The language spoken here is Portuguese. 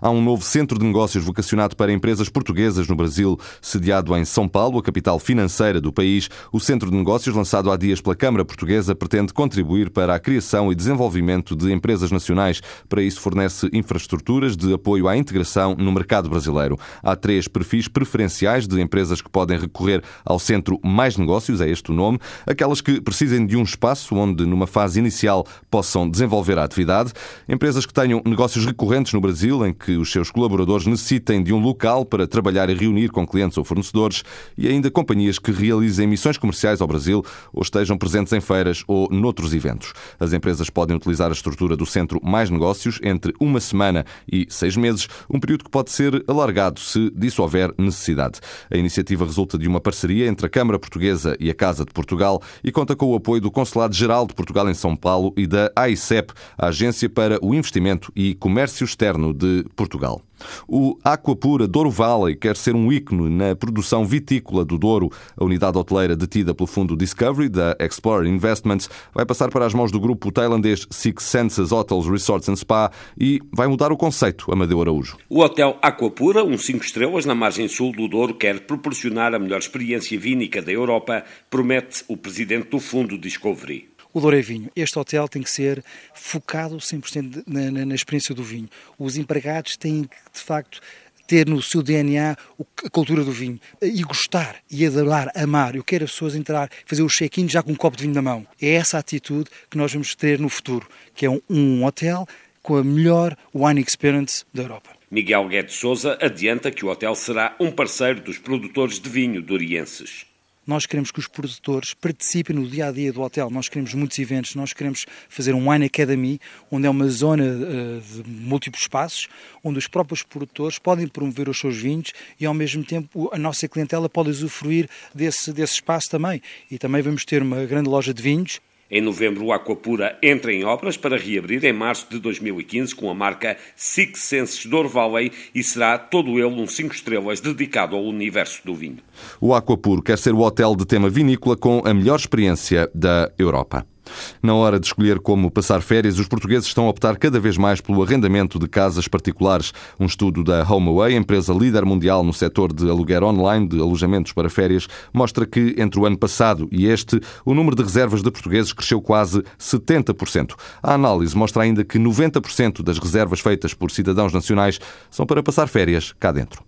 Há um novo centro de negócios vocacionado para empresas portuguesas no Brasil, sediado em São Paulo, a capital financeira do país. O centro de negócios, lançado há dias pela Câmara Portuguesa, pretende contribuir para a criação e desenvolvimento de empresas nacionais. Para isso, fornece infraestruturas de apoio à integração no mercado brasileiro. Há três perfis preferenciais de empresas que podem recorrer ao Centro Mais Negócios, é este o nome, aquelas que precisem de um espaço onde, numa fase inicial, possam desenvolver a atividade, empresas que tenham negócios recorrentes no Brasil, em que que os seus colaboradores necessitem de um local para trabalhar e reunir com clientes ou fornecedores e ainda companhias que realizem missões comerciais ao Brasil ou estejam presentes em feiras ou noutros eventos. As empresas podem utilizar a estrutura do Centro Mais Negócios entre uma semana e seis meses, um período que pode ser alargado se disso houver necessidade. A iniciativa resulta de uma parceria entre a Câmara Portuguesa e a Casa de Portugal e conta com o apoio do Consulado-Geral de Portugal em São Paulo e da AICEP, a Agência para o Investimento e Comércio Externo de Portugal. O Aquapura Douro Valley quer ser um ícone na produção vitícola do Douro. A unidade hoteleira detida pelo fundo Discovery da Explorer Investments vai passar para as mãos do grupo tailandês Six Senses Hotels Resorts and Spa e vai mudar o conceito, Amadeu Araújo. O Hotel Aquapura, um 5 estrelas na margem sul do Douro, quer proporcionar a melhor experiência vínica da Europa, promete o presidente do fundo Discovery o Douro é vinho. Este hotel tem que ser focado 100% na, na, na experiência do vinho. Os empregados têm que, de facto, ter no seu DNA a cultura do vinho e gostar e adorar, amar. Eu quero as pessoas entrar, fazer o check-in já com um copo de vinho na mão. É essa atitude que nós vamos ter no futuro, que é um, um hotel com a melhor wine experience da Europa. Miguel Guedes Souza adianta que o hotel será um parceiro dos produtores de vinho dorienses. Nós queremos que os produtores participem no dia a dia do hotel. Nós queremos muitos eventos. Nós queremos fazer um Wine Academy, onde é uma zona uh, de múltiplos espaços, onde os próprios produtores podem promover os seus vinhos e, ao mesmo tempo, a nossa clientela pode usufruir desse, desse espaço também. E também vamos ter uma grande loja de vinhos em novembro, o Aquapura entra em obras para reabrir em março de 2015 com a marca Six Senses Douro Valley e será todo ele um 5 estrelas dedicado ao universo do vinho. O Aquapuro quer ser o hotel de tema vinícola com a melhor experiência da Europa. Na hora de escolher como passar férias, os portugueses estão a optar cada vez mais pelo arrendamento de casas particulares. Um estudo da HomeAway, empresa líder mundial no setor de aluguer online de alojamentos para férias, mostra que entre o ano passado e este, o número de reservas de portugueses cresceu quase 70%. A análise mostra ainda que 90% das reservas feitas por cidadãos nacionais são para passar férias cá dentro.